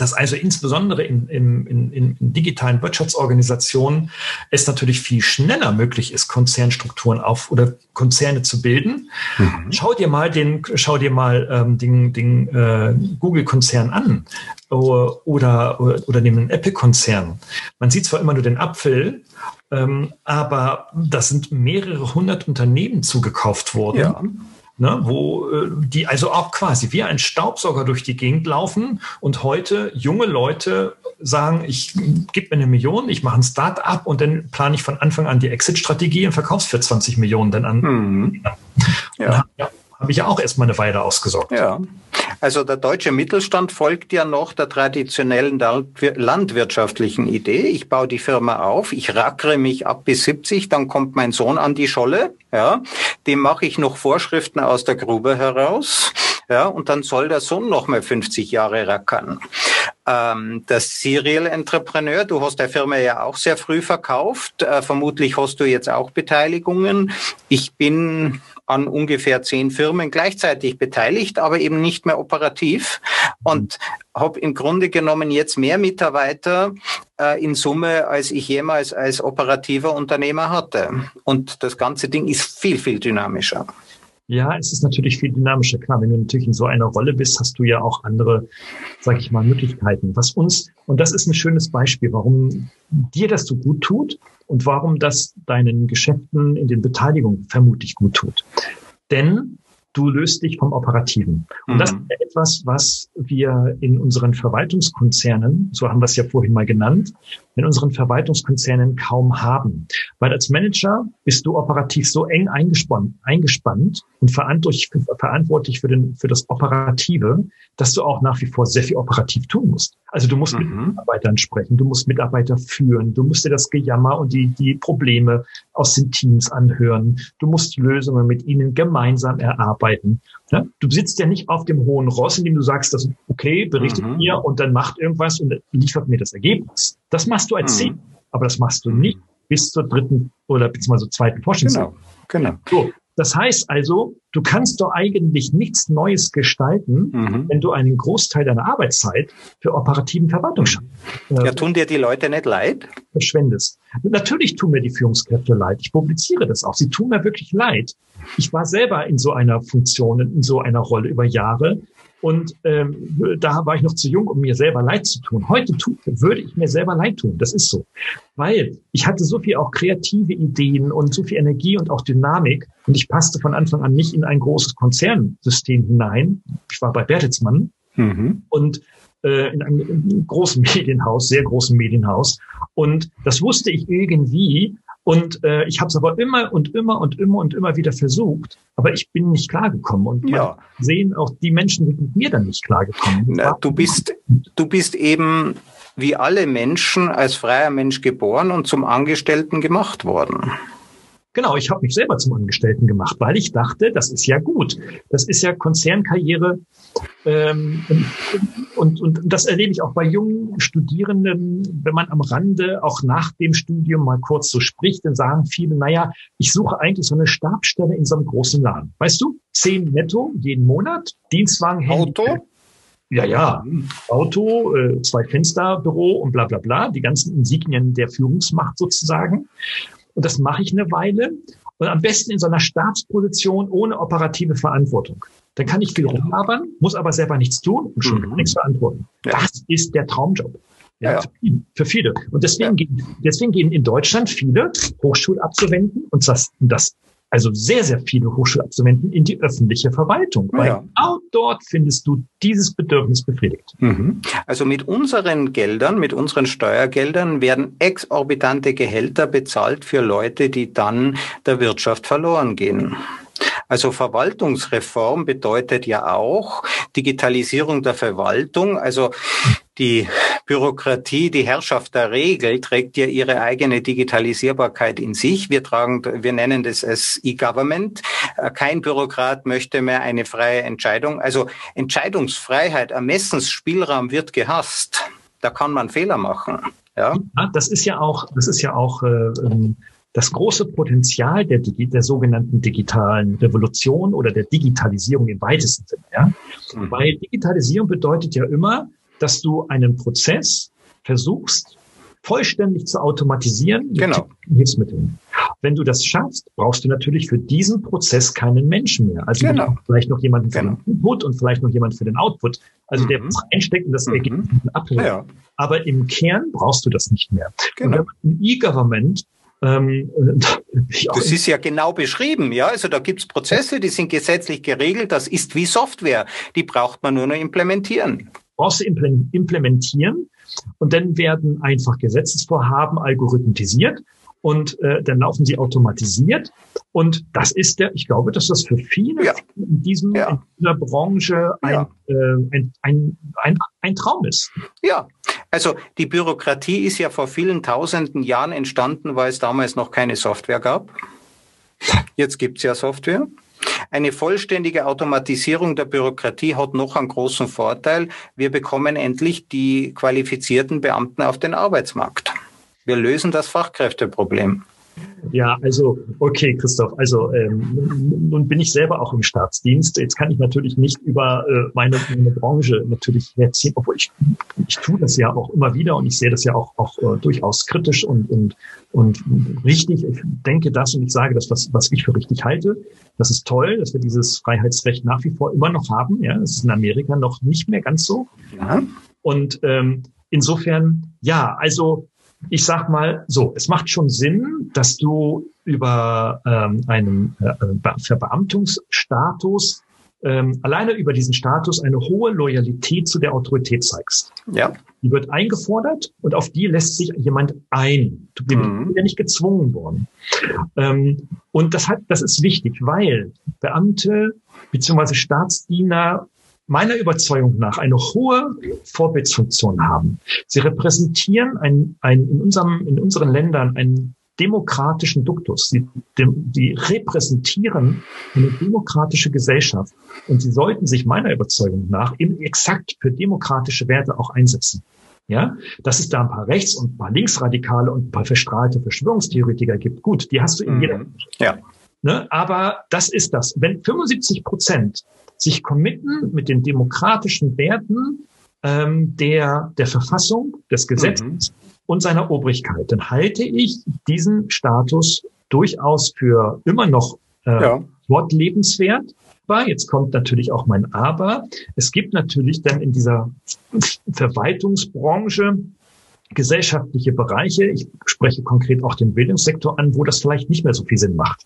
dass also insbesondere in, in, in, in digitalen Wirtschaftsorganisationen es natürlich viel schneller möglich ist, Konzernstrukturen auf oder Konzerne zu bilden. Mhm. Schau dir mal den, schau dir mal ähm, den, den äh, Google-Konzern an oder, oder, oder nehmen einen Apple-Konzern. Man sieht zwar immer nur den Apfel, ähm, aber da sind mehrere hundert Unternehmen zugekauft worden. Ja ne, wo äh, die also auch quasi wie ein Staubsauger durch die Gegend laufen und heute junge Leute sagen, ich gebe mir eine Million, ich mache ein Start-up und dann plane ich von Anfang an die Exit-Strategie und verkaufe für 20 Millionen dann an. Mhm. Ja. ja habe ich ja auch erstmal eine Weile ausgesorgt. Ja. Also der deutsche Mittelstand folgt ja noch der traditionellen landwirtschaftlichen Idee. Ich baue die Firma auf, ich rackere mich ab bis 70, dann kommt mein Sohn an die Scholle, ja, dem mache ich noch Vorschriften aus der Grube heraus, ja, und dann soll der Sohn noch mal 50 Jahre rackern. Ähm, der Serial Entrepreneur, du hast der Firma ja auch sehr früh verkauft, äh, vermutlich hast du jetzt auch Beteiligungen. Ich bin an ungefähr zehn Firmen gleichzeitig beteiligt, aber eben nicht mehr operativ und habe im Grunde genommen jetzt mehr Mitarbeiter äh, in Summe, als ich jemals als operativer Unternehmer hatte. Und das ganze Ding ist viel, viel dynamischer. Ja, es ist natürlich viel dynamischer. Klar, wenn du natürlich in so einer Rolle bist, hast du ja auch andere, sage ich mal, Möglichkeiten. Was uns, und das ist ein schönes Beispiel, warum dir das so gut tut und warum das deinen Geschäften in den Beteiligungen vermutlich gut tut. Denn du löst dich vom Operativen. Und mhm. das ist etwas, was wir in unseren Verwaltungskonzernen, so haben wir es ja vorhin mal genannt, in unseren Verwaltungskonzernen kaum haben. Weil als Manager bist du operativ so eng eingespannt, eingespannt und verantwortlich, für, den, für das Operative, dass du auch nach wie vor sehr viel operativ tun musst. Also du musst mhm. mit Mitarbeitern sprechen, du musst Mitarbeiter führen, du musst dir das Gejammer und die, die Probleme aus den Teams anhören, du musst Lösungen mit ihnen gemeinsam erarbeiten. Ja? Du sitzt ja nicht auf dem hohen Ross, indem du sagst, das okay, berichtet mhm. mir und dann macht irgendwas und liefert mir das Ergebnis. Das machst du als mhm. aber das machst du nicht bis zur dritten oder beziehungsweise zweiten Forschungsrunde. Genau, genau. So, Das heißt also, du kannst doch eigentlich nichts Neues gestalten, mhm. wenn du einen Großteil deiner Arbeitszeit für operativen Verwaltung schaffst. Ja, tun dir die Leute nicht leid? Verschwendest. Natürlich tun mir die Führungskräfte leid. Ich publiziere das auch. Sie tun mir wirklich leid. Ich war selber in so einer Funktion, in so einer Rolle über Jahre. Und ähm, da war ich noch zu jung, um mir selber leid zu tun. Heute tu, würde ich mir selber leid tun. Das ist so. Weil ich hatte so viel auch kreative Ideen und so viel Energie und auch Dynamik. Und ich passte von Anfang an nicht in ein großes Konzernsystem hinein. Ich war bei Bertelsmann. Mhm. Und äh, in einem großen Medienhaus, sehr großen Medienhaus. Und das wusste ich irgendwie. Und äh, ich habe es aber immer und immer und immer und immer wieder versucht, aber ich bin nicht klargekommen. Und ja. sehen auch die Menschen sind mit mir dann nicht klargekommen. Na, du bist, du bist eben wie alle Menschen als freier Mensch geboren und zum Angestellten gemacht worden. Genau, ich habe mich selber zum Angestellten gemacht, weil ich dachte, das ist ja gut. Das ist ja Konzernkarriere. Ähm, und, und, und das erlebe ich auch bei jungen Studierenden, wenn man am Rande auch nach dem Studium mal kurz so spricht, dann sagen viele, naja, ich suche eigentlich so eine Stabstelle in so einem großen Laden. Weißt du, zehn netto jeden Monat, Dienstwagen, Handy. Auto? Ja, ja, Auto, äh, zwei Fensterbüro und bla bla bla, die ganzen Insignien der Führungsmacht sozusagen. Und das mache ich eine Weile. Und am besten in so einer Stabsposition ohne operative Verantwortung. Dann kann ich viel rumlabern, muss aber selber nichts tun und schon mhm. nichts verantworten. Ja. Das ist der Traumjob. Ja, ja. Für viele. Und deswegen, ja. gehen, deswegen gehen in Deutschland viele Hochschulabsolventen und das, das also sehr, sehr viele Hochschulabsolventen in die öffentliche Verwaltung. Weil ja. genau dort findest du dieses Bedürfnis befriedigt. Mhm. Also mit unseren Geldern, mit unseren Steuergeldern werden exorbitante Gehälter bezahlt für Leute, die dann der Wirtschaft verloren gehen. Also Verwaltungsreform bedeutet ja auch Digitalisierung der Verwaltung. Also die Bürokratie, die Herrschaft der Regel trägt ja ihre eigene Digitalisierbarkeit in sich. Wir tragen, wir nennen das als E-Government. Äh, kein Bürokrat möchte mehr eine freie Entscheidung. Also Entscheidungsfreiheit, Ermessensspielraum wird gehasst. Da kann man Fehler machen. Ja, ja das ist ja auch, das ist ja auch äh, ähm, das große Potenzial der, der sogenannten digitalen Revolution oder der Digitalisierung im weitesten Sinne. Ja? Mhm. Weil Digitalisierung bedeutet ja immer, dass du einen Prozess versuchst, vollständig zu automatisieren mit genau. Hilfsmitteln. Wenn du das schaffst, brauchst du natürlich für diesen Prozess keinen Menschen mehr. Also genau. vielleicht noch jemanden für genau. den Input und vielleicht noch jemanden für den Output. Also mhm. der was einsteckt und das mhm. Ergebnis abhört. Ja. Aber im Kern brauchst du das nicht mehr. Genau. Und wenn man im E-Government ähm, das ist ja genau beschrieben, ja. Also da gibt's Prozesse, die sind gesetzlich geregelt. Das ist wie Software. Die braucht man nur noch implementieren. Brauchst du implementieren und dann werden einfach Gesetzesvorhaben algorithmisiert und äh, dann laufen sie automatisiert. Und das ist der, ich glaube, dass das für viele ja. in, diesem, ja. in dieser Branche ein, ja. äh, ein, ein, ein, ein Traum ist. Ja, also die Bürokratie ist ja vor vielen tausenden Jahren entstanden, weil es damals noch keine Software gab. Jetzt gibt's ja Software. Eine vollständige Automatisierung der Bürokratie hat noch einen großen Vorteil. Wir bekommen endlich die qualifizierten Beamten auf den Arbeitsmarkt. Wir lösen das Fachkräfteproblem. Ja, also okay, Christoph. Also ähm, nun bin ich selber auch im Staatsdienst. Jetzt kann ich natürlich nicht über äh, meine, meine Branche natürlich erzählen, obwohl ich ich tue das ja auch immer wieder und ich sehe das ja auch auch äh, durchaus kritisch und und und richtig. Ich denke das und ich sage das, was was ich für richtig halte. Das ist toll, dass wir dieses Freiheitsrecht nach wie vor immer noch haben. Ja, das ist in Amerika noch nicht mehr ganz so. Ja. Und ähm, insofern ja, also ich sag mal so, es macht schon Sinn, dass du über ähm, einen äh, Verbeamtungsstatus ähm, alleine über diesen Status eine hohe Loyalität zu der Autorität zeigst. Ja. Die wird eingefordert und auf die lässt sich jemand ein. Du bist mhm. ja nicht gezwungen worden. Ähm, und das hat, das ist wichtig, weil Beamte beziehungsweise Staatsdiener meiner Überzeugung nach eine hohe Vorbildsfunktion haben. Sie repräsentieren ein, ein, in, unserem, in unseren Ländern einen demokratischen Duktus. Sie, dem, die repräsentieren eine demokratische Gesellschaft und sie sollten sich meiner Überzeugung nach eben exakt für demokratische Werte auch einsetzen. Ja, dass es da ein paar Rechts- und ein paar Linksradikale und ein paar verstrahlte Verschwörungstheoretiker gibt. Gut, die hast du in jeder. Mhm. Ja. Ne? Aber das ist das. Wenn 75 Prozent sich committen mit den demokratischen Werten ähm, der, der Verfassung, des Gesetzes mhm. und seiner Obrigkeit, dann halte ich diesen Status durchaus für immer noch äh, ja. fortlebenswert. Jetzt kommt natürlich auch mein Aber. Es gibt natürlich dann in dieser Verwaltungsbranche gesellschaftliche Bereiche, ich spreche konkret auch den Bildungssektor an, wo das vielleicht nicht mehr so viel Sinn macht.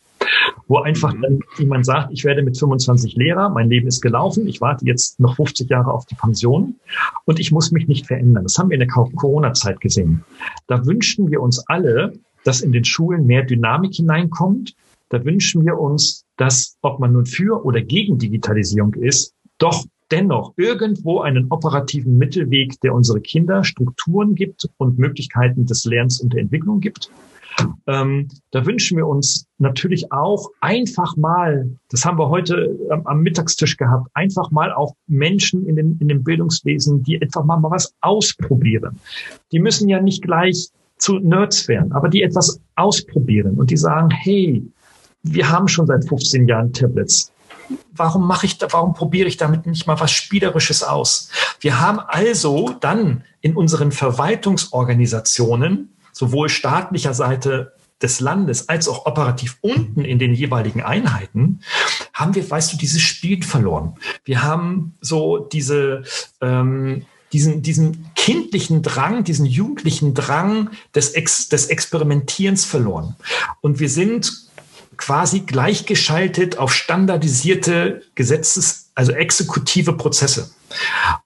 Wo einfach mhm. dann jemand sagt, ich werde mit 25 Lehrer, mein Leben ist gelaufen, ich warte jetzt noch 50 Jahre auf die Pension und ich muss mich nicht verändern. Das haben wir in der Corona-Zeit gesehen. Da wünschen wir uns alle, dass in den Schulen mehr Dynamik hineinkommt. Da wünschen wir uns, dass, ob man nun für oder gegen Digitalisierung ist, doch dennoch irgendwo einen operativen Mittelweg, der unsere Kinder Strukturen gibt und Möglichkeiten des Lernens und der Entwicklung gibt. Ähm, da wünschen wir uns natürlich auch einfach mal, das haben wir heute am, am, Mittagstisch gehabt, einfach mal auch Menschen in, den, in dem Bildungswesen, die einfach mal, mal was ausprobieren. Die müssen ja nicht gleich zu Nerds werden, aber die etwas ausprobieren und die sagen, hey, wir haben schon seit 15 Jahren Tablets warum mache ich da, warum probiere ich damit nicht mal was Spielerisches aus? Wir haben also dann in unseren Verwaltungsorganisationen, sowohl staatlicher Seite des Landes als auch operativ unten in den jeweiligen Einheiten, haben wir, weißt du, dieses Spiel verloren. Wir haben so diese, ähm, diesen, diesen kindlichen Drang, diesen jugendlichen Drang des, Ex, des Experimentierens verloren. Und wir sind quasi gleichgeschaltet auf standardisierte Gesetzes, also exekutive Prozesse.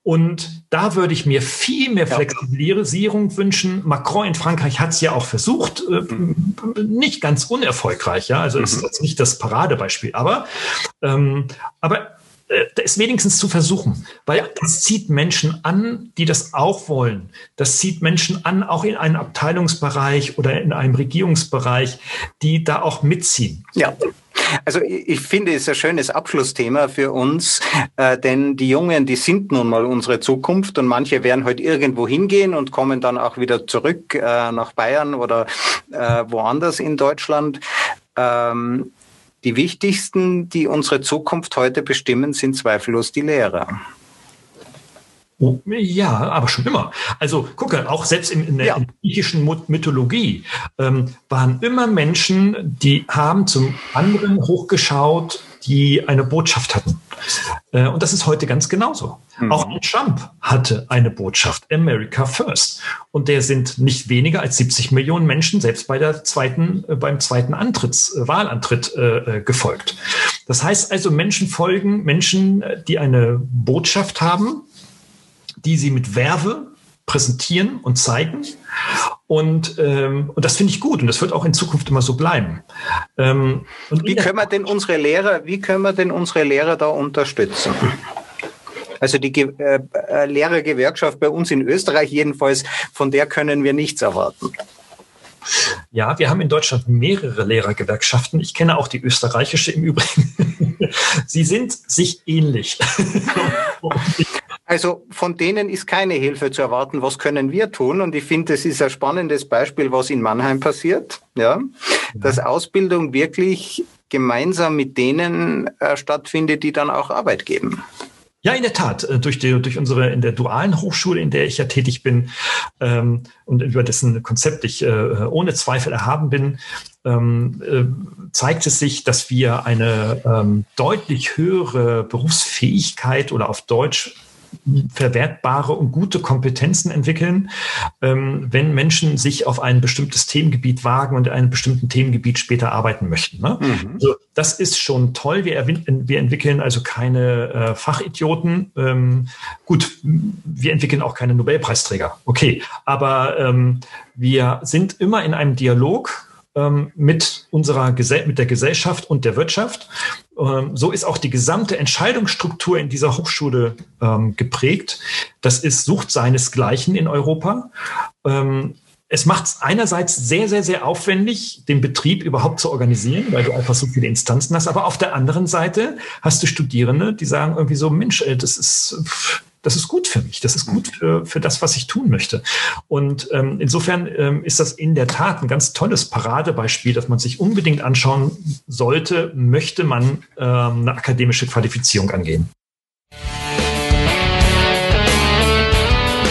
Und da würde ich mir viel mehr Flexibilisierung wünschen. Macron in Frankreich hat es ja auch versucht, äh, nicht ganz unerfolgreich, ja. Also mhm. ist jetzt nicht das Paradebeispiel, aber, ähm, aber äh, es wenigstens zu versuchen, weil das zieht Menschen an, die das auch wollen. Das zieht Menschen an, auch in einem Abteilungsbereich oder in einem Regierungsbereich, die da auch mitziehen. Ja. Also ich finde, es ist ein schönes Abschlussthema für uns, äh, denn die Jungen, die sind nun mal unsere Zukunft und manche werden heute halt irgendwo hingehen und kommen dann auch wieder zurück äh, nach Bayern oder äh, woanders in Deutschland. Ähm, die wichtigsten, die unsere Zukunft heute bestimmen, sind zweifellos die Lehrer. Oh, ja, aber schon immer. Also gucke, auch selbst in, in der ja. griechischen Mythologie ähm, waren immer Menschen, die haben zum anderen hochgeschaut, die eine Botschaft hatten. Äh, und das ist heute ganz genauso. Mhm. Auch Trump hatte eine Botschaft, America First. Und der sind nicht weniger als 70 Millionen Menschen selbst bei der zweiten, äh, beim zweiten Antritts, äh, Wahlantritt äh, gefolgt. Das heißt also, Menschen folgen Menschen, die eine Botschaft haben, die sie mit Werbe präsentieren und zeigen. Und, ähm, und das finde ich gut und das wird auch in Zukunft immer so bleiben. Ähm, wie können wir denn unsere Lehrer, wie können wir denn unsere Lehrer da unterstützen? Also die Ge äh, äh Lehrergewerkschaft bei uns in Österreich jedenfalls, von der können wir nichts erwarten. Ja, wir haben in Deutschland mehrere Lehrergewerkschaften. Ich kenne auch die österreichische im Übrigen. Sie sind sich ähnlich. Also von denen ist keine Hilfe zu erwarten. Was können wir tun? Und ich finde, das ist ein spannendes Beispiel, was in Mannheim passiert. Ja, dass Ausbildung wirklich gemeinsam mit denen äh, stattfindet, die dann auch Arbeit geben. Ja, in der Tat. Äh, durch, die, durch unsere in der dualen Hochschule, in der ich ja tätig bin ähm, und über dessen Konzept ich äh, ohne Zweifel erhaben bin, ähm, äh, zeigt es sich, dass wir eine ähm, deutlich höhere Berufsfähigkeit oder auf Deutsch verwertbare und gute Kompetenzen entwickeln, ähm, wenn Menschen sich auf ein bestimmtes Themengebiet wagen und in einem bestimmten Themengebiet später arbeiten möchten. Ne? Mhm. Also das ist schon toll. Wir, wir entwickeln also keine äh, Fachidioten. Ähm, gut, wir entwickeln auch keine Nobelpreisträger. Okay, aber ähm, wir sind immer in einem Dialog ähm, mit unserer mit der Gesellschaft und der Wirtschaft. Ähm, so ist auch die gesamte Entscheidungsstruktur in dieser Hochschule ähm, geprägt. Das ist sucht seinesgleichen in Europa. es macht es einerseits sehr, sehr, sehr aufwendig, den Betrieb überhaupt zu organisieren, weil du einfach so viele Instanzen hast. Aber auf der anderen Seite hast du Studierende, die sagen irgendwie so, Mensch, das ist, das ist gut für mich, das ist gut für, für das, was ich tun möchte. Und ähm, insofern ähm, ist das in der Tat ein ganz tolles Paradebeispiel, das man sich unbedingt anschauen sollte, möchte man ähm, eine akademische Qualifizierung angehen.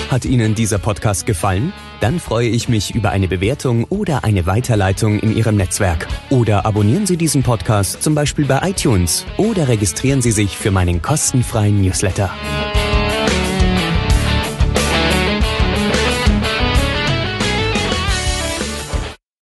Hat Ihnen dieser Podcast gefallen? Dann freue ich mich über eine Bewertung oder eine Weiterleitung in Ihrem Netzwerk. Oder abonnieren Sie diesen Podcast zum Beispiel bei iTunes oder registrieren Sie sich für meinen kostenfreien Newsletter.